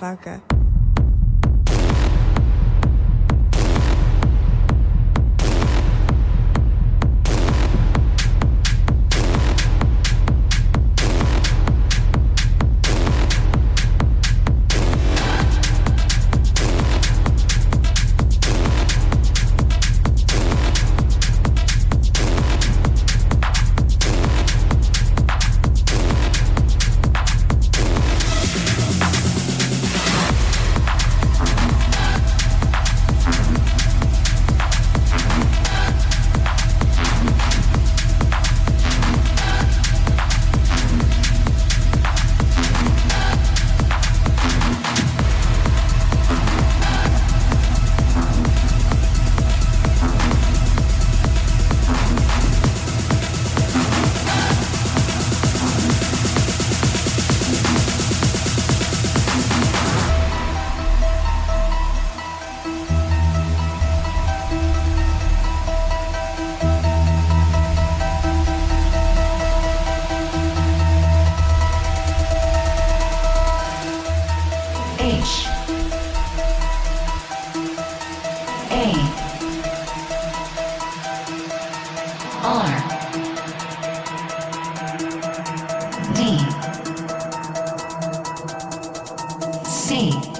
motherfucker. See.